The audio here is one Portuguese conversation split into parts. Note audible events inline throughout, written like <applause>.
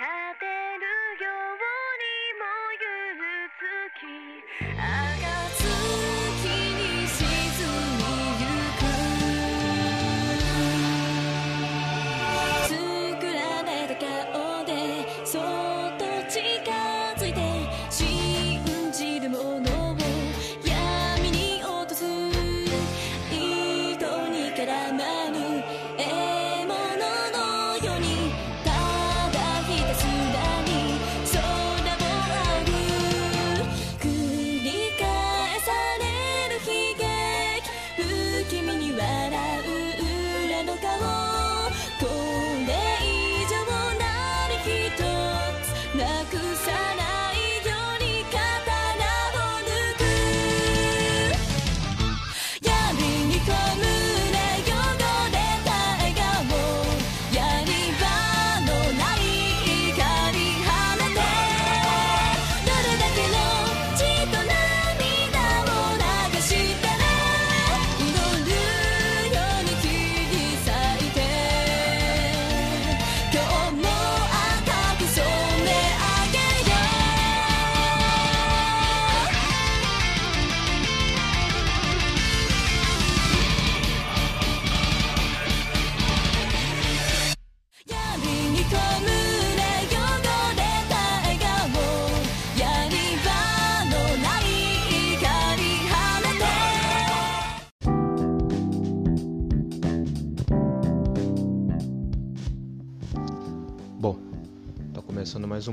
happy.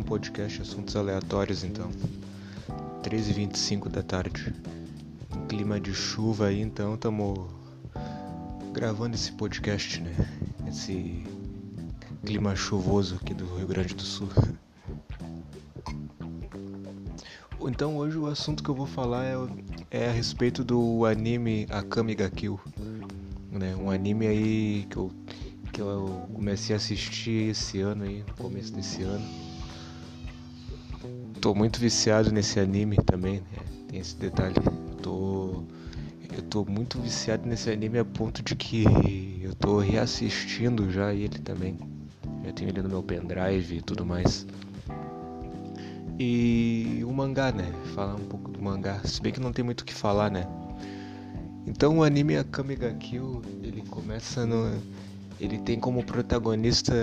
Podcast Assuntos Aleatórios então. 13h25 da tarde. Clima de chuva aí, então estamos gravando esse podcast, né? Esse clima chuvoso aqui do Rio Grande do Sul. Então hoje o assunto que eu vou falar é, é a respeito do anime Akame ga Kill. Né? Um anime aí que eu que eu comecei a assistir esse ano aí, começo desse ano. Tô muito viciado nesse anime também, né? Tem esse detalhe. Tô eu tô muito viciado nesse anime a ponto de que eu tô reassistindo já ele também. Já tenho ele no meu pendrive e tudo mais. E o mangá, né? Falar um pouco do mangá, se bem que não tem muito o que falar, né? Então o anime Akame ga Kill, ele começa no ele tem como protagonista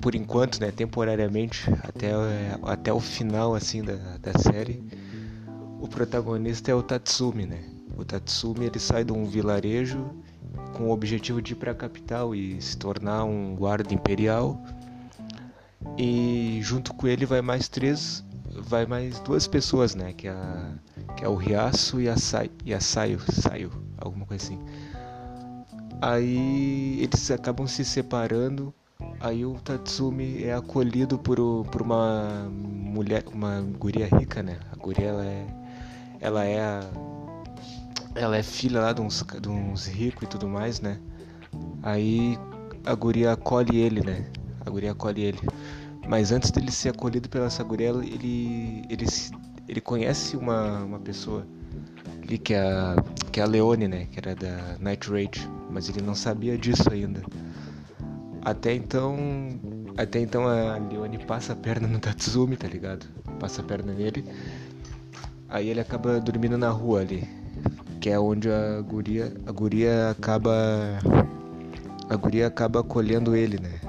por enquanto, né, temporariamente, até, até o final assim da, da série, o protagonista é o Tatsumi, né? O Tatsumi ele sai de um vilarejo com o objetivo de ir para a capital e se tornar um guarda imperial. E junto com ele vai mais três, vai mais duas pessoas, né? Que é, a, que é o Riaço e a, Sai, e a Saio, Saio, alguma coisa assim. Aí eles acabam se separando. Aí o Tatsumi é acolhido por, por uma mulher, uma guria rica, né? A guria ela é, ela é, a- ela é filha lá de uns, de uns ricos e tudo mais, né? Aí a guria acolhe ele, né? A guria acolhe ele. Mas antes dele ser acolhido pela essa guria, ele, ele, ele conhece uma, uma pessoa ali que é, a, que é a Leone, né? Que era da Night Rage. Mas ele não sabia disso ainda. Até então. Até então a Leone passa a perna no Tatsumi, tá ligado? Passa a perna nele. Aí ele acaba dormindo na rua ali. Que é onde a guria. A guria acaba. A guria acaba acolhendo ele, né?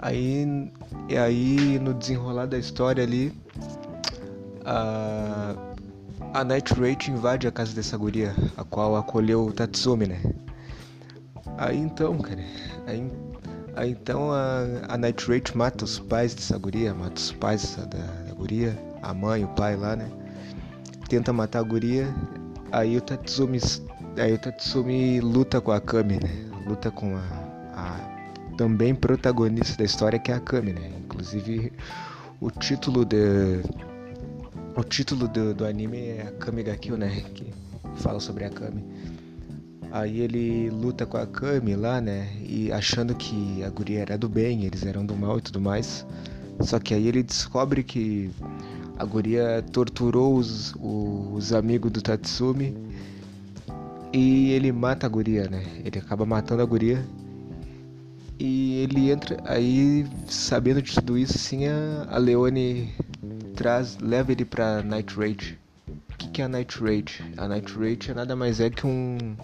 Aí. E aí no desenrolar da história ali. A. A Night Rage invade a casa dessa guria, a qual acolheu o Tatsumi, né? Aí então, cara, aí, aí então a, a Night mata os pais dessa guria, mata os pais da, da guria, a mãe, o pai lá, né? Tenta matar a guria, aí o Tatsumi, aí o Tatsumi luta com a Kami, né? Luta com a, a também protagonista da história que é a Kami, né? Inclusive o título de o título do, do anime é Kami ga né? Que fala sobre a Kami. Aí ele luta com a Kami lá, né? E achando que a guria era do bem, eles eram do mal e tudo mais. Só que aí ele descobre que a guria torturou os, os amigos do Tatsumi e ele mata a guria, né? Ele acaba matando a guria E ele entra, aí sabendo de tudo isso, assim, a, Leone traz, leva ele pra Night Rage. O que, que é a Night Rage? A Night Rage é nada mais é que um.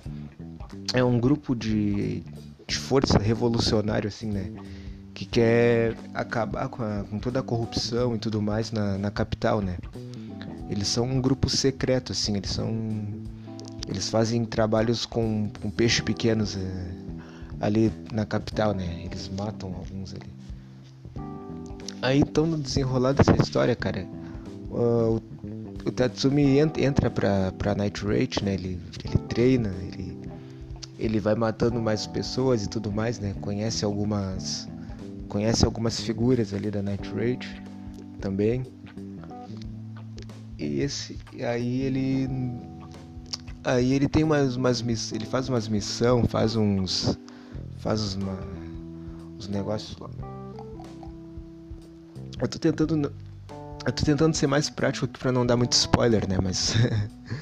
É um grupo de, de força revolucionário, assim, né? Que quer acabar com, a, com toda a corrupção e tudo mais na, na capital, né? Eles são um grupo secreto, assim, eles são. Eles fazem trabalhos com, com peixes pequenos. É, ali na capital, né? Eles matam alguns ali. Aí então no desenrolar dessa história, cara, o, o Tatsumi entra pra, pra Night Rage, né? Ele, ele treina, ele, ele vai matando mais pessoas e tudo mais, né? Conhece algumas conhece algumas figuras ali da Night Rage também. E esse aí ele aí ele tem umas, umas ele faz umas missão, faz uns faz uma, os negócios lá. Eu tô tentando. Eu tô tentando ser mais prático aqui pra não dar muito spoiler, né? Mas.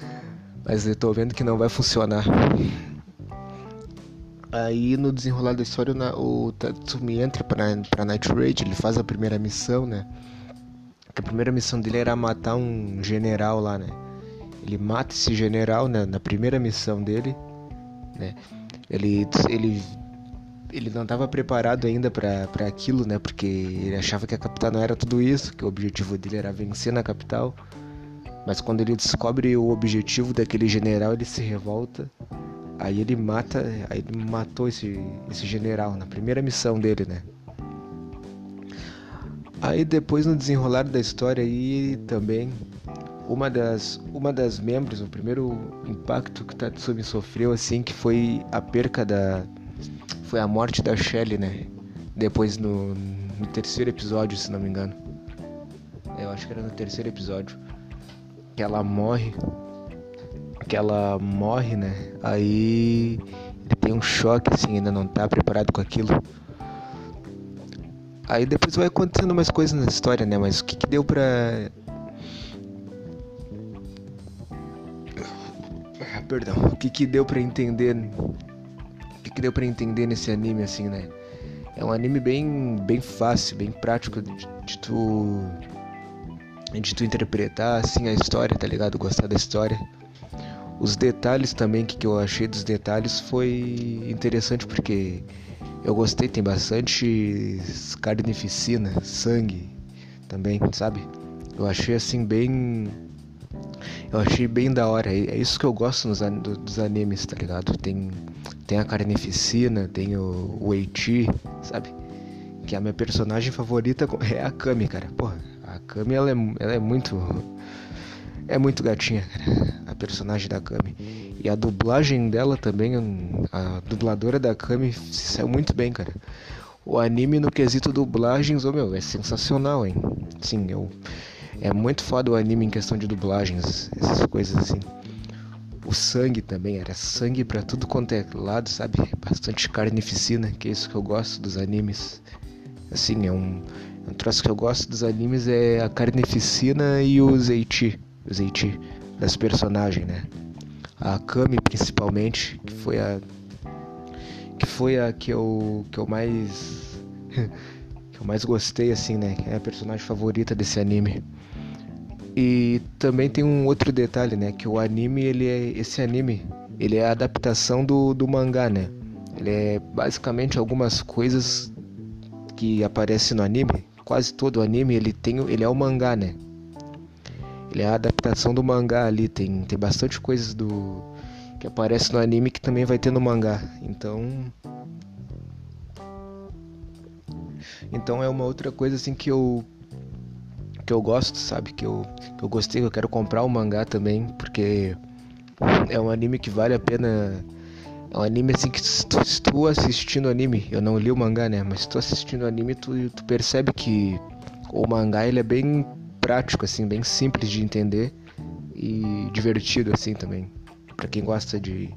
<laughs> mas eu tô vendo que não vai funcionar. Aí no desenrolar da história o Tatsumi entra pra, pra Night Raid, ele faz a primeira missão, né? Que a primeira missão dele era matar um general lá, né? Ele mata esse general né? na primeira missão dele, né? Ele, ele ele não estava preparado ainda para aquilo, né? Porque ele achava que a capital não era tudo isso, que o objetivo dele era vencer na capital. Mas quando ele descobre o objetivo daquele general, ele se revolta. Aí ele mata, aí ele matou esse, esse general na primeira missão dele, né? Aí depois no desenrolar da história aí também uma das uma das membros, o primeiro impacto que Tatsumi sofreu assim que foi a perca da foi a morte da Shelley, né? Depois no, no terceiro episódio, se não me engano. Eu acho que era no terceiro episódio. Que ela morre. Que ela morre, né? Aí ele tem um choque, assim, ainda não tá preparado com aquilo. Aí depois vai acontecendo mais coisas na história, né? Mas o que, que deu pra. Ah, perdão. O que, que deu pra entender que deu para entender nesse anime, assim, né? É um anime bem, bem fácil, bem prático de, de tu de tu interpretar assim a história, tá ligado? Gostar da história. Os detalhes também que, que eu achei dos detalhes foi interessante porque eu gostei, tem bastante carnificina, sangue também, sabe? Eu achei assim bem eu achei bem da hora. É isso que eu gosto nos, dos animes, tá ligado? Tem, tem a carnificina, tem o, o Eiti, sabe? Que a minha personagem favorita é a Kami, cara. Porra, a Kami ela é, ela é muito. É muito gatinha, cara. Personagem da Kami. E a dublagem dela também, a dubladora da Kami se saiu muito bem, cara. O anime no quesito dublagens, ô oh, meu, é sensacional, hein? Sim, eu. É muito foda o anime em questão de dublagens, essas coisas assim. O sangue também, era sangue para tudo quanto é lado, sabe? Bastante carnificina, que é isso que eu gosto dos animes. Assim, é um, um troço que eu gosto dos animes é a carnificina e o zeiti, o zeiti das personagens, né? A Kami principalmente, que foi a que foi a que eu que eu mais <laughs> que eu mais gostei assim, né? Que é a personagem favorita desse anime. E também tem um outro detalhe, né? Que o anime, ele é. Esse anime, ele é a adaptação do, do mangá, né? Ele é basicamente algumas coisas que aparecem no anime. Quase todo o anime ele tem. Ele é o mangá, né? Ele é a adaptação do mangá ali. Tem, tem bastante coisas do. que aparece no anime que também vai ter no mangá. Então. Então é uma outra coisa assim que eu que eu gosto, sabe? Que eu, que eu gostei, que eu quero comprar o mangá também, porque é um anime que vale a pena. É um anime assim que se tu, se tu assistindo anime, eu não li o mangá, né? Mas se tu assistindo anime, tu, tu percebe que o mangá ele é bem prático, assim, bem simples de entender e divertido assim também. Para quem gosta de,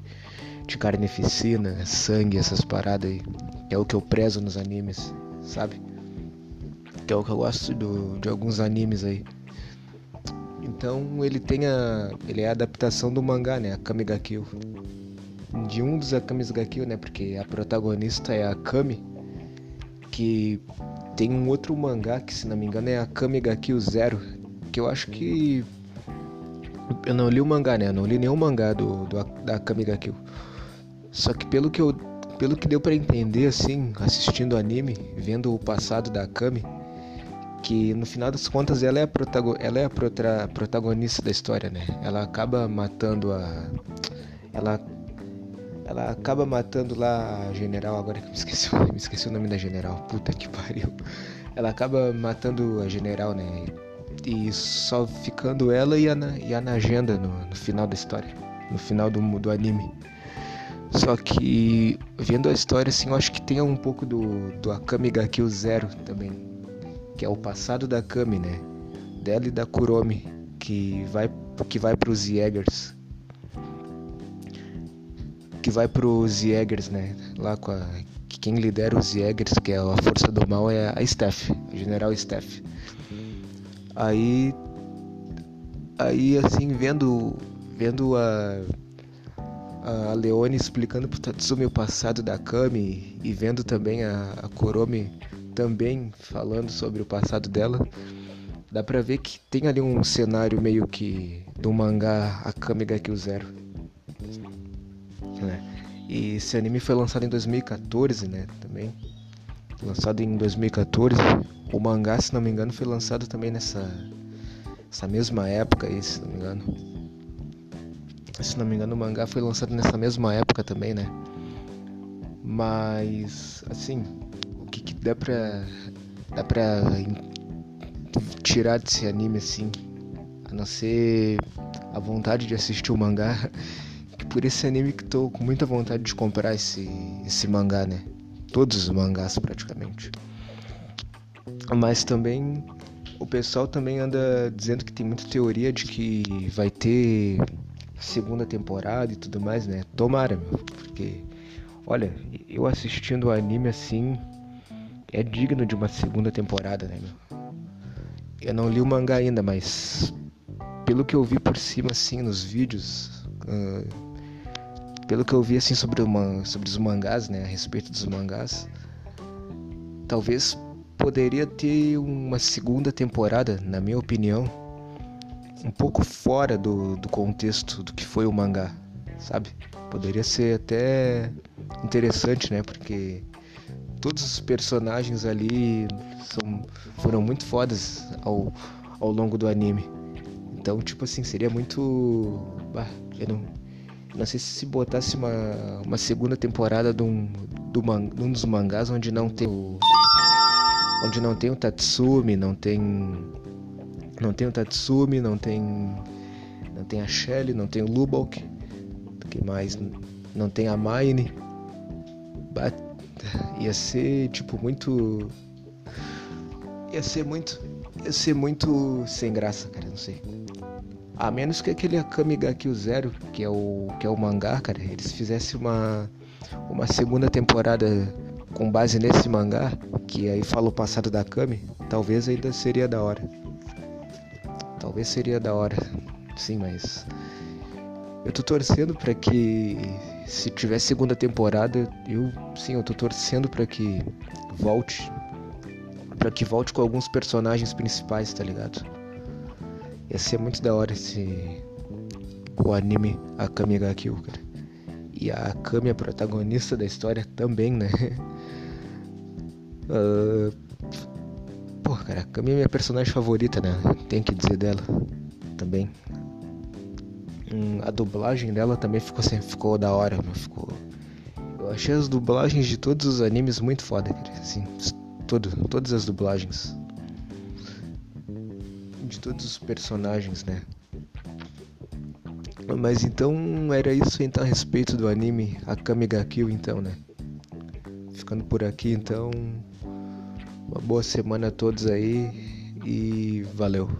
de carnificina, sangue, essas paradas aí, é o que eu prezo nos animes, sabe? que é o que eu gosto do, de alguns animes aí. Então ele tem a. ele é a adaptação do mangá, né? A Kami Kill. De um dos Akamis ga né? Porque a protagonista é a Kami. que tem um outro mangá que, se não me engano, é a Kami ga Kill Zero, que eu acho que eu não li o mangá, né? Eu não li nenhum mangá do, do da Kami ga Kill. Só que pelo que eu pelo que deu para entender assim, assistindo o anime, vendo o passado da Kami, que no final das contas ela é a, protago ela é a protagonista da história, né? Ela acaba matando a ela ela acaba matando lá a general, agora que me esqueci, me esqueci o nome da general. Puta que pariu. Ela acaba matando a general, né? E só ficando ela e a, e a Nagenda no, no final da história, no final do, do anime. Só que vendo a história assim, eu acho que tem um pouco do, do Akami ga Kill Zero também que é o passado da Kami, né? Dela e da Kuromi, que vai que vai para os Jägers. Que vai para os Jägers, né? Lá com a quem lidera os Jägers, que é a força do mal, é a Steph, a General Steph. Aí aí assim vendo vendo a a Leone explicando pro Tatsumi o passado da Kami e vendo também a, a Kuromi também falando sobre o passado dela, dá pra ver que tem ali um cenário meio que do mangá Akame ga Zero. Né? E esse anime foi lançado em 2014, né? Também. Lançado em 2014. O mangá, se não me engano, foi lançado também nessa essa mesma época aí, se não me engano. Se não me engano, o mangá foi lançado nessa mesma época também, né? Mas, assim, dá pra. dá pra tirar desse anime assim. A não ser a vontade de assistir o mangá. <laughs> Por esse anime que tô com muita vontade de comprar esse, esse mangá, né? Todos os mangás praticamente. Mas também o pessoal também anda dizendo que tem muita teoria de que vai ter segunda temporada e tudo mais, né? Tomara, meu, porque olha, eu assistindo o anime assim, é digno de uma segunda temporada, né, meu? Eu não li o mangá ainda, mas pelo que eu vi por cima, assim, nos vídeos, uh, pelo que eu vi, assim, sobre, sobre os mangás, né, a respeito dos mangás, talvez poderia ter uma segunda temporada, na minha opinião, um pouco fora do, do contexto do que foi o mangá, sabe? Poderia ser até interessante, né, porque todos os personagens ali são, foram muito fodas ao, ao longo do anime. Então, tipo assim, seria muito. Bah, eu não, não sei se botasse uma, uma segunda temporada de um, do man, de um dos mangás onde não tem o. Onde não tem o Tatsumi, não tem. Não tem o Tatsumi, não tem. Não tem a Shelly, não tem o Lubok. que mais? Não tem a Mine. Ia ser, tipo, muito. Ia ser muito. Ia ser muito sem graça, cara, não sei. A menos que aquele Akame ga Zero, que é o que é o mangá, cara, eles fizessem uma uma segunda temporada com base nesse mangá, que aí fala o passado da Akame, talvez ainda seria da hora. Talvez seria da hora. Sim, mas eu tô torcendo para que se tiver segunda temporada, eu sim, eu tô torcendo para que volte para que volte com alguns personagens principais, tá ligado? Ia ser muito da hora esse o anime Akame ga Kill, cara. E a Akame a protagonista da história também, né? uh... Pô, cara, a Akame é minha personagem favorita, né? Tem que dizer dela também. Hum, a dublagem dela também ficou, ficou da hora, meu, ficou... Eu achei as dublagens de todos os animes muito foda, cara, assim, todas as dublagens. De todos os personagens, né? Mas então era isso então a respeito do anime Akame ga Kill então, né? Ficando por aqui então. Uma boa semana a todos aí e valeu.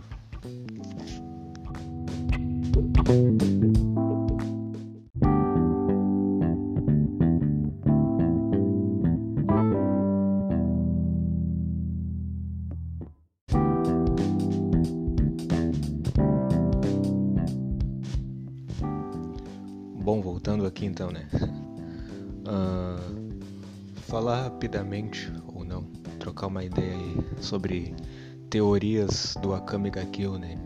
Rapidamente ou não trocar uma ideia sobre teorias do Akame ga Kill, né?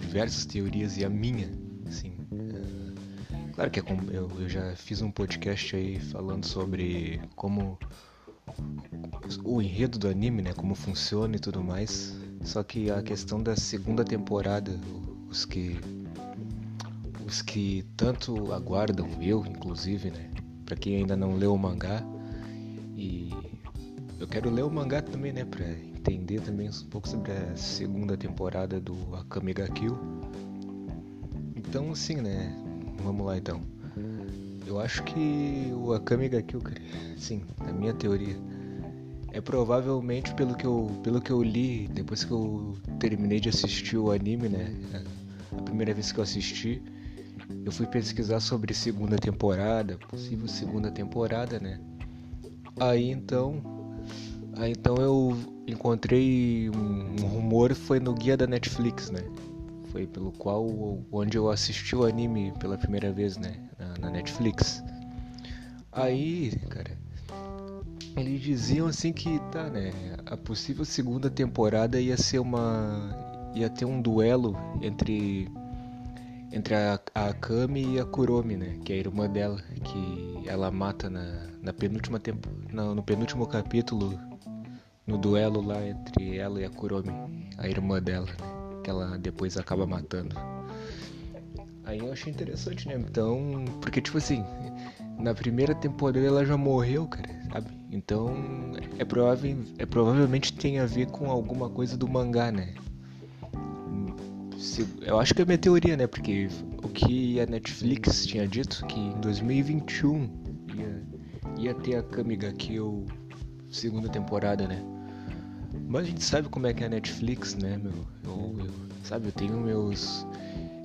Diversas teorias e a minha, assim. É, claro que é como eu, eu já fiz um podcast aí falando sobre como o enredo do anime, né? Como funciona e tudo mais. Só que a questão da segunda temporada, os que os que tanto aguardam, eu inclusive, né? Para quem ainda não leu o mangá e eu quero ler o mangá também, né, para entender também um pouco sobre a segunda temporada do Akame ga Kill. Então, assim, né, vamos lá então. Eu acho que o Akame ga Kill, cara, sim, na minha teoria, é provavelmente pelo que eu pelo que eu li depois que eu terminei de assistir o anime, né? A primeira vez que eu assisti, eu fui pesquisar sobre segunda temporada, possível segunda temporada, né? Aí então, aí então eu encontrei um, um rumor foi no guia da Netflix, né? Foi pelo qual onde eu assisti o anime pela primeira vez, né? Na, na Netflix. Aí, cara, eles diziam assim que tá, né? A possível segunda temporada ia ser uma ia ter um duelo entre entre a, a Kami e a Kuromi, né? Que é a irmã dela, que ela mata na, na penúltima tempo, no, no penúltimo capítulo, no duelo lá entre ela e a Kuromi, a irmã dela, né? Que ela depois acaba matando. Aí eu achei interessante, né? Então, porque tipo assim, na primeira temporada ela já morreu, cara, sabe? Então é provável, é provavelmente tem a ver com alguma coisa do mangá, né? Se, eu acho que é minha teoria, né? Porque o que a Netflix tinha dito que em 2021 ia, ia ter a Kamiga Kill segunda temporada, né? Mas a gente sabe como é que é a Netflix, né, meu? Eu, eu, sabe, eu tenho meus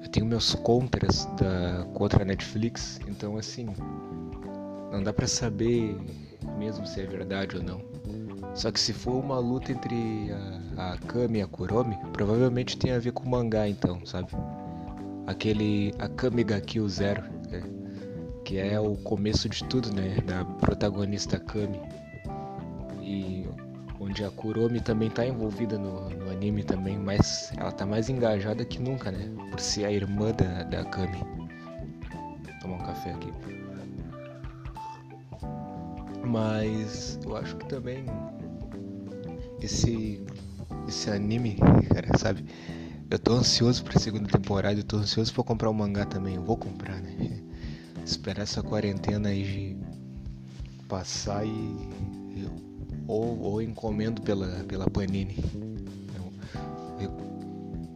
eu tenho meus contras da contra a Netflix, então assim, não dá para saber mesmo se é verdade ou não. Só que se for uma luta entre a, a Kami e a Kuromi, provavelmente tem a ver com o mangá então, sabe? Aquele Akame ga Kill Zero, né? que é o começo de tudo, né? Da protagonista Kami. Onde a Kuromi também tá envolvida no, no anime também, mas ela tá mais engajada que nunca, né? Por ser a irmã da, da Kami. Vou tomar um café aqui. Mas eu acho que também esse esse anime, <laughs> cara, sabe? Eu tô ansioso pra segunda temporada, eu tô ansioso pra comprar o mangá também. Eu vou comprar, né? <laughs> Esperar essa quarentena aí passar e. Eu, ou, ou encomendo pela, pela Panini. Eu,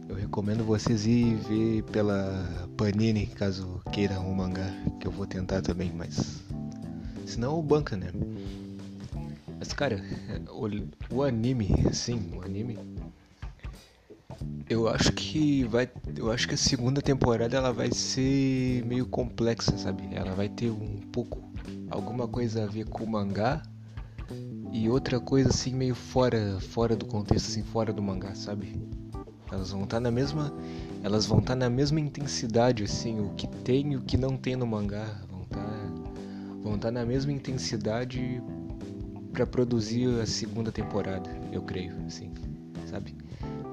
eu, recomendo vocês ir ver pela Panini, caso queiram o mangá, que eu vou tentar também, mas. Senão o banca, né? Mas cara, o, o anime, sim, o anime. Eu acho que vai. Eu acho que a segunda temporada ela vai ser meio complexa, sabe? Ela vai ter um pouco. alguma coisa a ver com o mangá. E outra coisa assim meio fora. fora do contexto, assim, fora do mangá, sabe? Elas vão estar tá na mesma. Elas vão estar tá na mesma intensidade, assim, o que tem e o que não tem no mangá. Vão estar. Tá, vão estar na mesma intensidade para produzir a segunda temporada, eu creio, assim, sabe?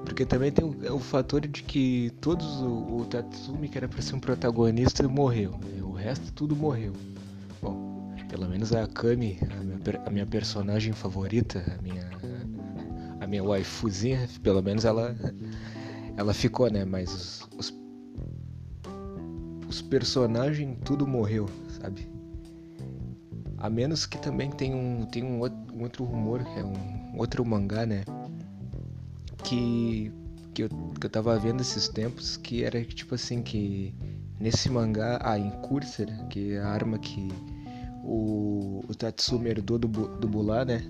Porque também tem o, o fator de que todos o, o Tatsumi que era para ser um protagonista morreu, né? o resto tudo morreu. Pelo menos a Kami, a minha, a minha personagem favorita, a minha a minha waifuzinha, pelo menos ela ela ficou, né? Mas os, os, os personagens tudo morreu, sabe? A menos que também tem um, tem um, outro rumor, é um outro mangá, né? Que, que, eu, que eu tava vendo esses tempos, que era tipo assim, que nesse mangá, a Incursor, que é a arma que o, o Tatsumi herdou do, do Bula, né?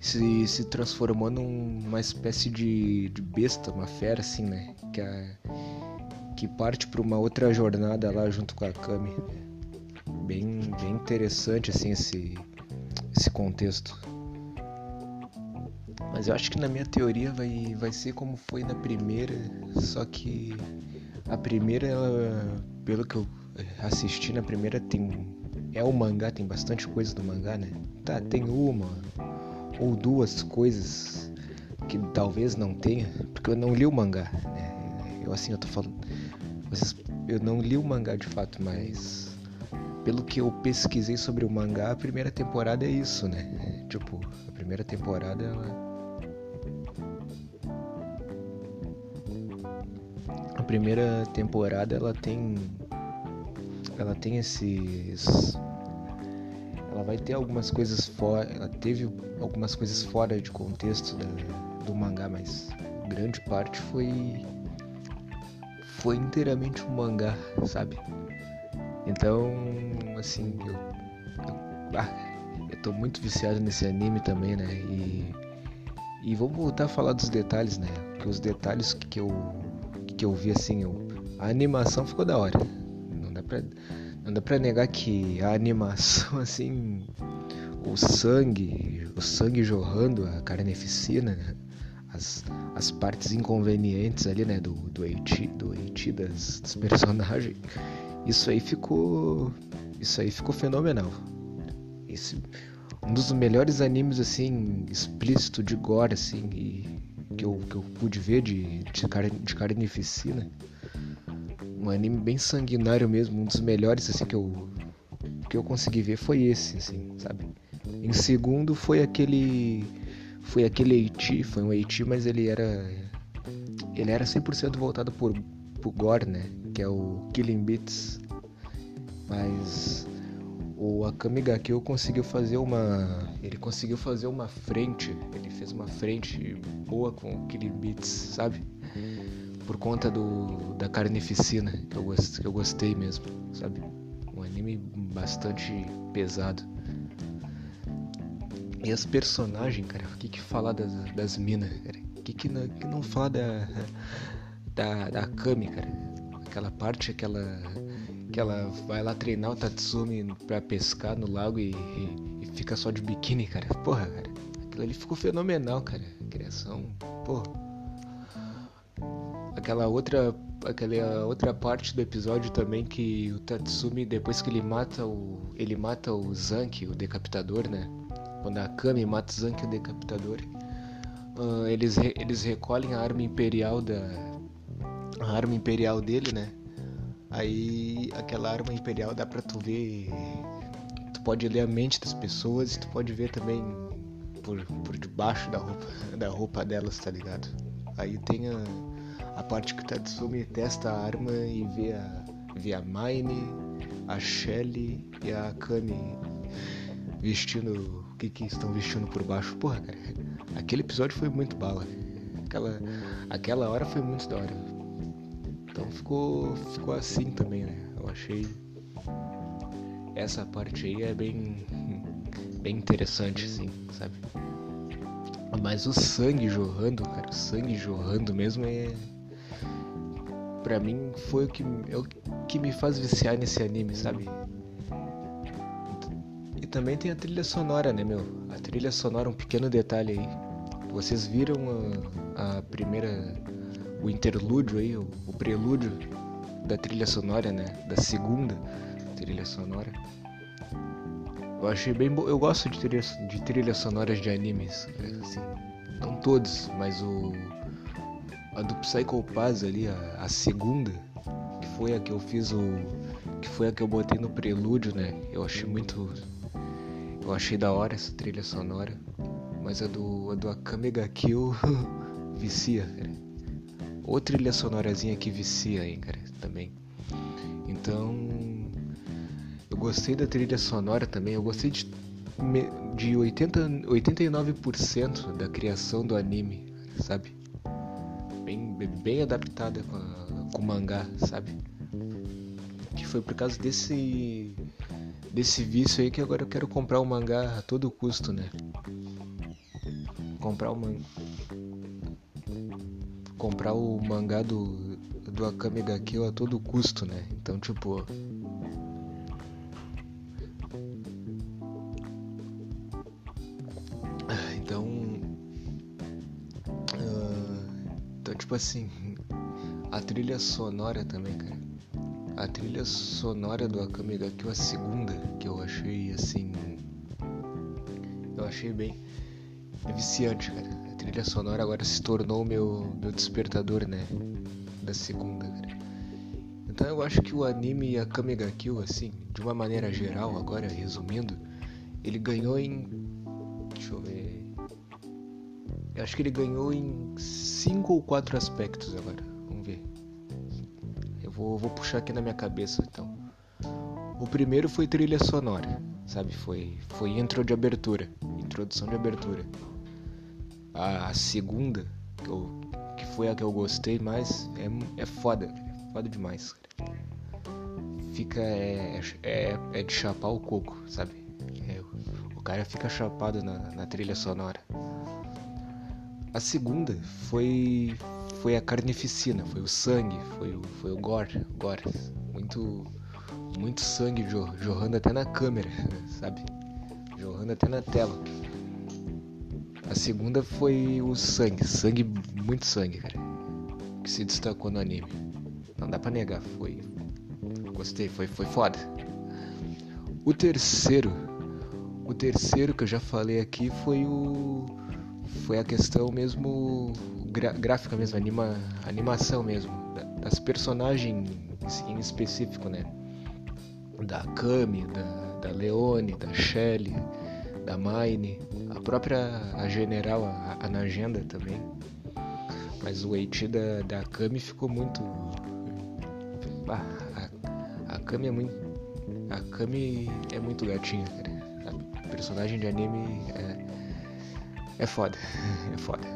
Se, se transformou numa espécie de, de besta, uma fera assim, né? Que, a, que parte para uma outra jornada lá junto com a Kami bem, bem interessante assim esse, esse contexto. Mas eu acho que na minha teoria vai, vai ser como foi na primeira, só que a primeira, ela, pelo que eu assisti na primeira, tem é o mangá, tem bastante coisa do mangá, né? Tá, tem uma, ou duas coisas que talvez não tenha, porque eu não li o mangá, né? Eu assim, eu tô falando. Eu não li o mangá de fato, mas pelo que eu pesquisei sobre o mangá, a primeira temporada é isso, né? Tipo, a primeira temporada ela. A primeira temporada ela tem. Ela tem esses. Ela vai ter algumas coisas fora. Ela teve algumas coisas fora de contexto da, do mangá, mas grande parte foi. Foi inteiramente um mangá, sabe? Então, assim, eu, eu, ah, eu tô muito viciado nesse anime também, né? E, e vamos voltar a falar dos detalhes, né? Que os detalhes que eu, que eu vi, assim, eu, a animação ficou da hora. Pra, não dá pra negar que a animação, <laughs> assim, o sangue, o sangue jorrando, a carneficina, né? As, as partes inconvenientes ali, né, do, do Eiti, do Eiti das, <laughs> personagens isso aí ficou. Isso aí ficou fenomenal. Esse, um dos melhores animes assim, explícito de gore, assim, e, que, eu, que eu pude ver de, de, car, de carnificina. Um anime bem sanguinário mesmo, um dos melhores assim que eu, que eu consegui ver foi esse, assim, sabe? Em segundo foi aquele. Foi aquele Eiti, foi um Eiti, mas ele era. Ele era 100% voltado por, por gore, né? que é o Killing Beats. Mas o Akami Gakyo conseguiu fazer uma. Ele conseguiu fazer uma frente. Ele fez uma frente boa com o Killing Beats, sabe? Por conta do, da carnificina, que eu, gost, que eu gostei mesmo, sabe? Um anime bastante pesado. E as personagens, cara, o que que falar das, das minas, cara? O que que não, que não fala da, da, da Kami, cara? aquela parte que ela, que ela vai lá treinar o Tatsumi pra pescar no lago e, e, e fica só de biquíni, cara. Porra, cara. Aquilo ali ficou fenomenal, cara. A criação, porra. Aquela outra, aquela outra parte do episódio também que o Tatsumi, depois que ele mata o, ele mata o Zanki, o decapitador, né? Quando a Kami mata o Zanki, o decapitador, uh, eles, eles recolhem a arma imperial da, a arma imperial dele, né? Aí aquela arma imperial dá pra tu ver. Tu pode ler a mente das pessoas e tu pode ver também por, por debaixo da roupa, <laughs> da roupa delas, tá ligado? Aí tem a parte que o Tatsumi testa a arma e vê a, vê a Mine, a Shelly e a Kami vestindo. O que que estão vestindo por baixo? Porra, cara, aquele episódio foi muito bala. Aquela, aquela hora foi muito da hora. Então ficou, ficou assim também, né? Eu achei essa parte aí é bem, bem interessante, assim, sabe? Mas o sangue jorrando, cara, o sangue jorrando mesmo é. Pra mim foi o que, é o que me faz viciar nesse anime, sabe? E também tem a trilha sonora, né, meu? A trilha sonora, um pequeno detalhe aí. Vocês viram a, a primeira o interlúdio aí, o, o prelúdio da trilha sonora, né? Da segunda trilha sonora. Eu achei bem Eu gosto de trilhas, de trilhas sonoras de animes, assim, não todos, mas o a do Psycho Pass ali, a, a, segunda, que foi a que eu fiz o que foi a que eu botei no prelúdio, né? Eu achei muito eu achei da hora essa trilha sonora, mas a do a do Akame ga Kill <laughs> vicia, cara ou trilha sonorazinha que vicia aí, cara, também. Então, eu gostei da trilha sonora também, eu gostei de, de 80, 89% da criação do anime, sabe? Bem, bem adaptada com, a, com o mangá, sabe? Que foi por causa desse desse vício aí que agora eu quero comprar o mangá a todo custo, né? Comprar o mangá comprar o mangá do, do Akame ga Kill a todo custo, né? Então, tipo... tipo assim... A trilha sonora também, cara. A trilha sonora do Akame ga Kill, a segunda, que eu achei, assim... Eu achei bem... viciante, cara. A trilha sonora agora se tornou meu, meu despertador, né? Da segunda, cara. Então eu acho que o anime e a Kill, assim, de uma maneira geral, agora resumindo, ele ganhou em. Deixa eu ver. Acho que ele ganhou em cinco ou quatro aspectos agora. Vamos ver. Eu vou, vou puxar aqui na minha cabeça então. O primeiro foi trilha sonora, sabe? Foi, foi intro de abertura, introdução de abertura. A, a segunda, que, eu, que foi a que eu gostei mais, é, é foda, é foda demais. Fica. É, é, é de chapar o coco, sabe? É, o cara fica chapado na, na trilha sonora. A segunda foi foi a carnificina, foi o sangue, foi o, foi o gore, gore. Muito muito sangue jorrando até na câmera, <laughs> sabe? Jorrando até na tela. A segunda foi o sangue, sangue, muito sangue, cara. Que se destacou no anime. Não dá pra negar, foi. Gostei, foi, foi foda. O terceiro, o terceiro que eu já falei aqui foi o. Foi a questão mesmo. gráfica mesmo, anima, animação mesmo. Das personagens em específico, né? da Kami, da, da Leone, da Shelley, da Mine, a própria a General, a, a Nagenda também. Mas o Eiti da, da Kami ficou muito. Ah, a, a Kami é muito. A Kami é muito gatinha, cara. A personagem de anime é. É foda. <laughs> É foda.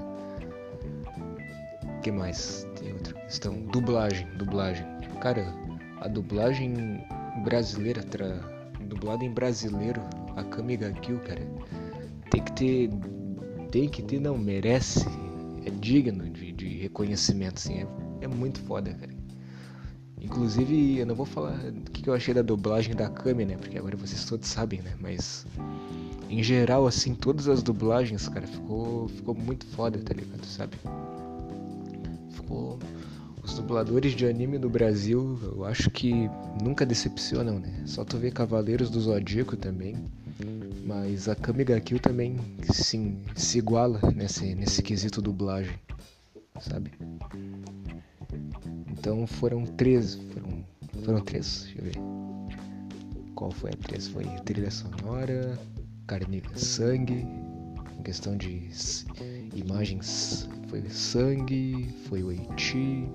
O que mais? Tem outra questão. Dublagem, dublagem. Cara, a dublagem brasileira, tra... dublado em brasileiro, a Kamiga Kill, cara. Tem que ter. Tem que ter, não, merece. É digno de, de reconhecimento, assim. É, é, muito foda, cara. Inclusive, eu não vou falar o que eu achei da dublagem da Kami, né? Porque agora vocês todos sabem, né? Mas. Em geral, assim, todas as dublagens, cara, ficou, ficou muito foda, tá ligado? Sabe? Ficou os dubladores de anime no Brasil, eu acho que nunca decepcionam, né? Só tu vê Cavaleiros do Zodíaco também. Mas a Kamiga Kill também sim, se iguala nesse, nesse quesito dublagem, sabe? Então foram três. Foram, foram três, deixa eu ver. Qual foi a três? Foi trilha sonora, carne sangue, em questão de imagens foi sangue, foi o Eiti,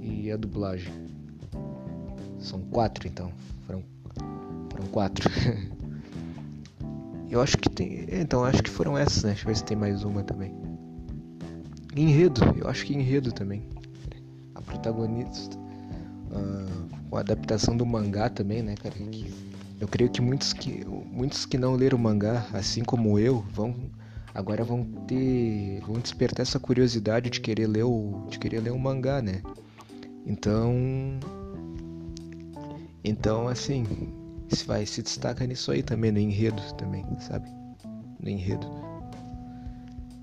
e a dublagem. São quatro então. Foram, foram quatro. <laughs> eu acho que tem. Então, acho que foram essas, né? Deixa eu ver se tem mais uma também. Enredo, eu acho que enredo também. A protagonista. Uh, a adaptação do mangá também, né, cara? Que eu creio que muitos que, muitos que não leram o mangá, assim como eu, vão agora vão ter vão despertar essa curiosidade de querer ler o de querer ler o mangá, né? Então, então assim, se vai se destaca nisso aí também no enredo também, sabe? No enredo.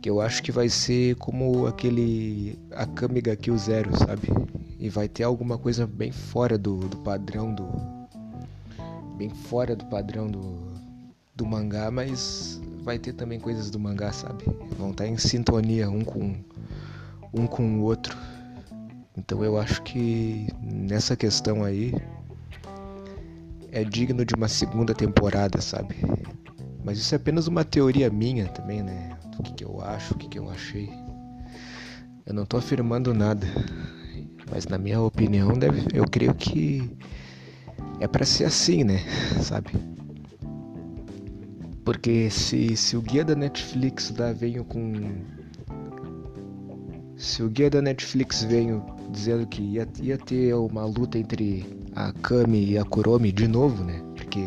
Que eu acho que vai ser como aquele Akamiga Kill Zero, sabe? E vai ter alguma coisa bem fora do, do padrão do bem fora do padrão do, do mangá, mas vai ter também coisas do mangá, sabe? Vão estar em sintonia um com um com o outro. Então eu acho que nessa questão aí é digno de uma segunda temporada, sabe? Mas isso é apenas uma teoria minha também, né? Do que, que eu acho, o que, que eu achei. Eu não tô afirmando nada. Mas na minha opinião, deve, eu creio que é para ser assim, né? <laughs> Sabe? Porque se, se o guia da Netflix da veio com se o guia da Netflix veio dizendo que ia, ia ter uma luta entre a Kami e a Kuromi de novo, né? Porque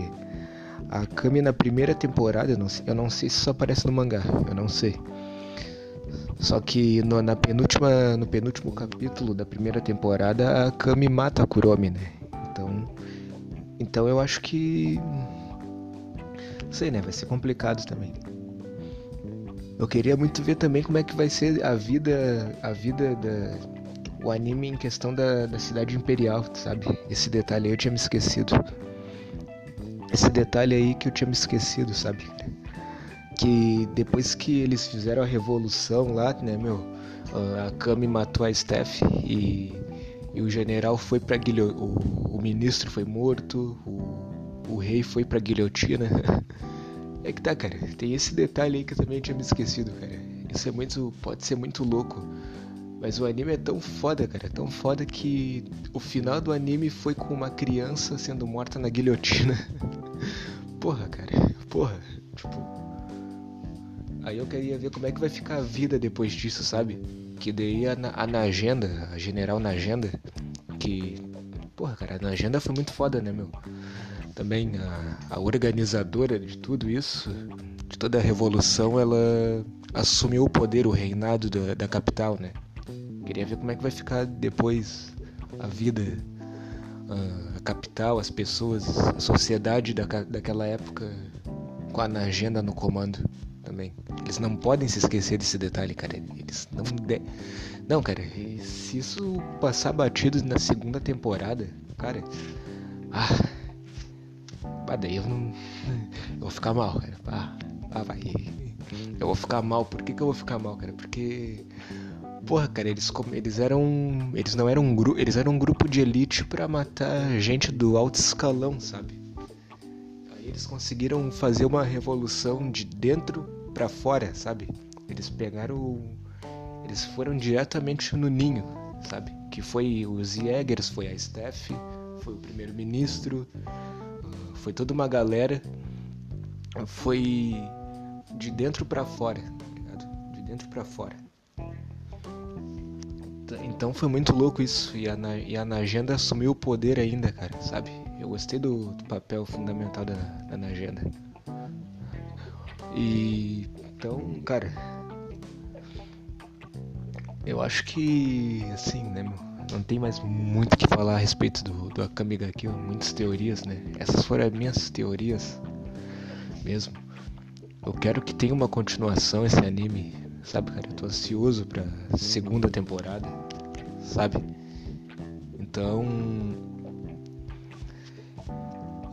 a Kami na primeira temporada, eu não, eu não sei se só aparece no mangá, eu não sei. Só que no, na penúltima, no penúltimo capítulo da primeira temporada, a Kami mata a Kuromi, né? Então, então eu acho que. Sei, né? Vai ser complicado também. Eu queria muito ver também como é que vai ser a vida, a vida da, o anime em questão da, da cidade imperial, sabe? Esse detalhe aí eu tinha me esquecido. Esse detalhe aí que eu tinha me esquecido, sabe? que depois que eles fizeram a revolução lá, né, meu, a Kami matou a Steph e, e o general foi pra guilhotina, o, o, ministro foi morto, o, o rei foi pra guilhotina. <laughs> É que tá, cara, tem esse detalhe aí que eu também tinha me esquecido, cara. Isso é muito, pode ser muito louco. Mas o anime é tão foda, cara, é tão foda que o final do anime foi com uma criança sendo morta na guilhotina. <laughs> porra, cara, porra, tipo, Aí eu queria ver como é que vai ficar a vida depois disso, sabe? Que daí a, a Nagenda, a General Nagenda, que. Porra, cara, a Nagenda foi muito foda, né, meu? Também a, a organizadora de tudo isso, de toda a revolução, ela assumiu o poder, o reinado da, da capital, né? Queria ver como é que vai ficar depois a vida, a capital, as pessoas, a sociedade da, daquela época com a Nagenda no comando também. Eles não podem se esquecer desse detalhe, cara. Eles não. Não, cara, se isso passar batido na segunda temporada, cara. Ah. Ah, daí eu não. Eu vou ficar mal, cara. Ah, ah vai. Eu vou ficar mal. Por que, que eu vou ficar mal, cara? Porque. Porra, cara, eles, eles eram. Eles não eram um grupo. Eles eram um grupo de elite para matar gente do alto escalão, sabe? Aí eles conseguiram fazer uma revolução de dentro para fora, sabe? Eles pegaram. Eles foram diretamente no ninho, sabe? Que foi os Jägers, foi a Steph, foi o primeiro-ministro, uh, foi toda uma galera. Foi de dentro para fora, tá ligado? De dentro para fora. Então foi muito louco isso. E a, e a Nagenda assumiu o poder ainda, cara, sabe? Eu gostei do, do papel fundamental da, da Nagenda. E então, cara, eu acho que assim, né, não tem mais muito o que falar a respeito do, do Akame ga Kill, muitas teorias, né? Essas foram as minhas teorias mesmo. Eu quero que tenha uma continuação esse anime, sabe, cara? Eu tô ansioso pra segunda temporada, sabe? Então,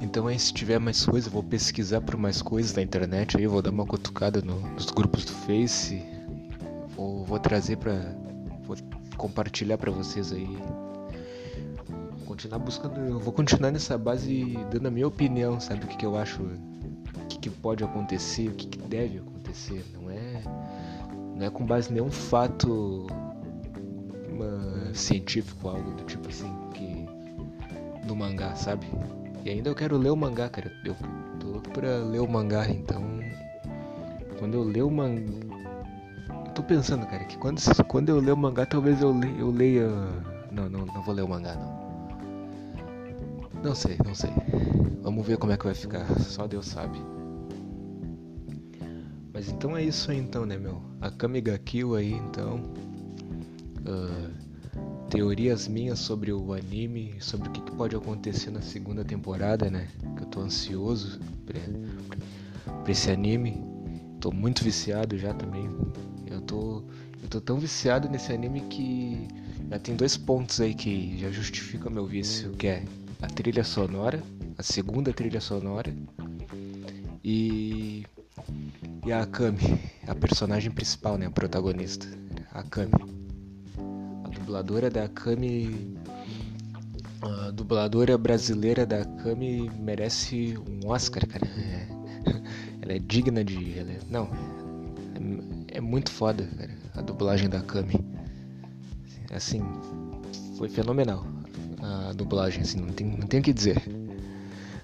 então aí se tiver mais coisa, vou pesquisar por mais coisas na internet aí, vou dar uma cutucada no, nos grupos do Face, vou, vou trazer pra. vou compartilhar pra vocês aí. Continuar buscando. Eu vou continuar nessa base dando a minha opinião, sabe? O que, que eu acho. O que, que pode acontecer, o que, que deve acontecer. Não é. Não é com base em nenhum fato uma, científico, algo do tipo assim, que. no mangá, sabe? E ainda eu quero ler o mangá, cara. Eu tô louco pra ler o mangá, então. Quando eu ler o mangá. Tô pensando, cara, que quando, quando eu ler o mangá, talvez eu, le, eu leia. Não, não, não vou ler o mangá, não. Não sei, não sei. Vamos ver como é que vai ficar. Só Deus sabe. Mas então é isso aí, então, né, meu? A Kamiga Kill aí, então. Uh, teorias minhas sobre o anime, sobre o que, pode acontecer na segunda temporada, né? Que eu tô ansioso pra, pra esse anime. Tô muito viciado já também. Eu tô, eu tô tão viciado nesse anime que já tem dois pontos aí que já justificam meu vício, que é a trilha sonora, a segunda trilha sonora e e a Akami, a personagem principal, né, a protagonista, a Akami dubladora da Kami. A dubladora brasileira da Kami merece um Oscar, cara. É, ela é digna de. Ela é, não, é, é, muito foda, cara, a dublagem da Kami. Assim, foi fenomenal a dublagem, assim, não tem, não tem o que dizer.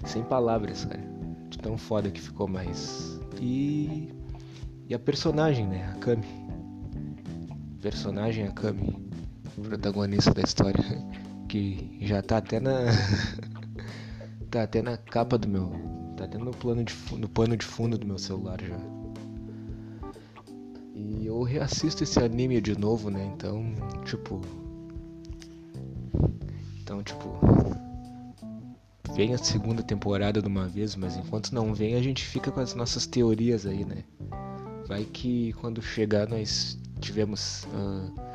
Sem palavras, cara. De tão foda que ficou mais. E. E a personagem, né? A Kami. Personagem, a Kami protagonista da história, <laughs> que já tá até na <laughs> tá até na capa do meu, tá até no plano de no pano de fundo do meu celular já. E eu reassisto esse anime de novo, né? Então, tipo, então, tipo, vem a segunda temporada de uma vez, mas enquanto não vem, a gente fica com as nossas teorias aí, né? Vai que quando chegar nós tivemos uh,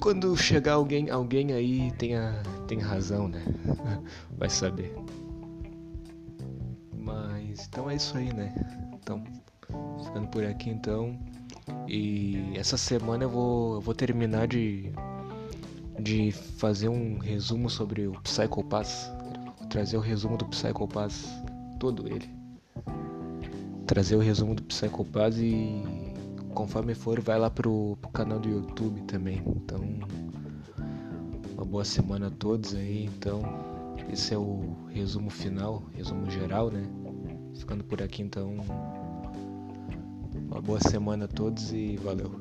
quando chegar alguém, alguém aí tenha, tem razão, né? <laughs> Vai saber. Mas então é isso aí, né? Então, ficando por aqui então. E essa semana eu vou, eu vou terminar de, de fazer um resumo sobre o Psycho Pass. Vou trazer o resumo do Psycho Pass, todo ele. Trazer o resumo do Psycho Pass e conforme for vai lá pro, pro canal do YouTube também. Então, uma boa semana a todos aí. Então, esse é o resumo final, resumo geral, né? Ficando por aqui então. Uma boa semana a todos e valeu.